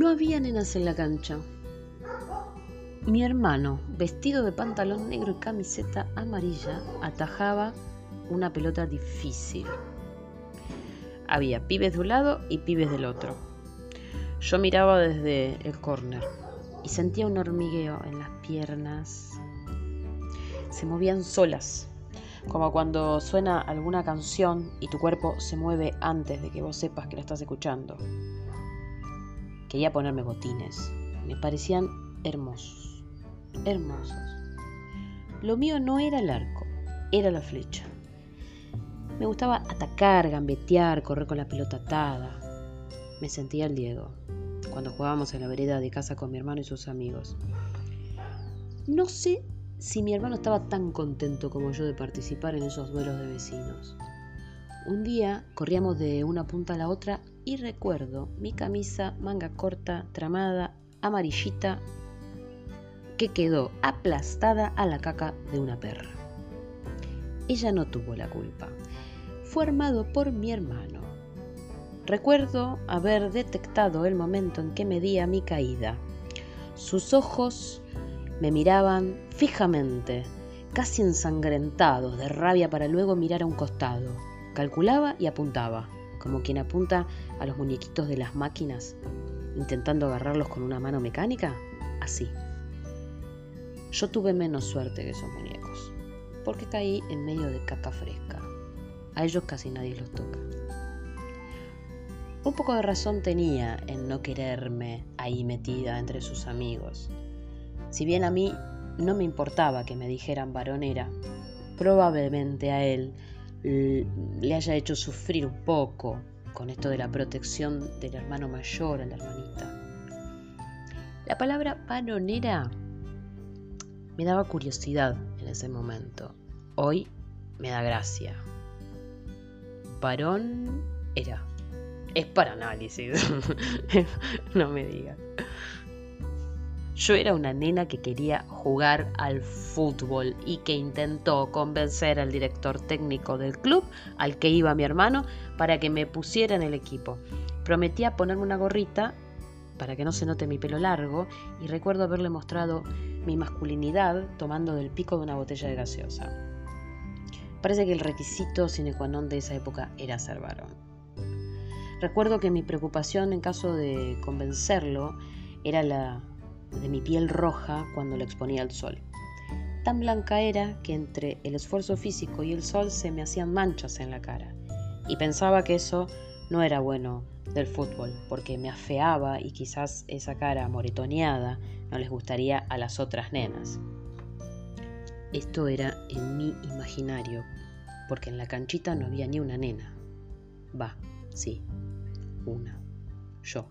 No había nenas en la cancha. Mi hermano, vestido de pantalón negro y camiseta amarilla, atajaba una pelota difícil. Había pibes de un lado y pibes del otro. Yo miraba desde el córner y sentía un hormigueo en las piernas. Se movían solas, como cuando suena alguna canción y tu cuerpo se mueve antes de que vos sepas que la estás escuchando. Quería ponerme botines, me parecían hermosos, hermosos. Lo mío no era el arco, era la flecha. Me gustaba atacar, gambetear, correr con la pelota atada. Me sentía el Diego, cuando jugábamos en la vereda de casa con mi hermano y sus amigos. No sé si mi hermano estaba tan contento como yo de participar en esos duelos de vecinos. Un día corríamos de una punta a la otra y recuerdo mi camisa manga corta, tramada, amarillita, que quedó aplastada a la caca de una perra. Ella no tuvo la culpa fue armado por mi hermano. Recuerdo haber detectado el momento en que medía mi caída. Sus ojos me miraban fijamente, casi ensangrentados de rabia para luego mirar a un costado. Calculaba y apuntaba, como quien apunta a los muñequitos de las máquinas, intentando agarrarlos con una mano mecánica. Así. Yo tuve menos suerte que esos muñecos, porque caí en medio de caca fresca. A ellos casi nadie los toca. Un poco de razón tenía en no quererme ahí metida entre sus amigos. Si bien a mí no me importaba que me dijeran varonera, probablemente a él le haya hecho sufrir un poco con esto de la protección del hermano mayor a la hermanita. La palabra varonera me daba curiosidad en ese momento. Hoy me da gracia varón era. Es para análisis. no me digas. Yo era una nena que quería jugar al fútbol y que intentó convencer al director técnico del club, al que iba mi hermano, para que me pusiera en el equipo. Prometía ponerme una gorrita para que no se note mi pelo largo y recuerdo haberle mostrado mi masculinidad tomando del pico de una botella de gaseosa. Parece que el requisito sine qua non de esa época era ser varón. Recuerdo que mi preocupación en caso de convencerlo era la de mi piel roja cuando lo exponía al sol. Tan blanca era que entre el esfuerzo físico y el sol se me hacían manchas en la cara. Y pensaba que eso no era bueno del fútbol, porque me afeaba y quizás esa cara moretoneada no les gustaría a las otras nenas. Esto era en mi imaginario, porque en la canchita no había ni una nena. Va, sí, una, yo.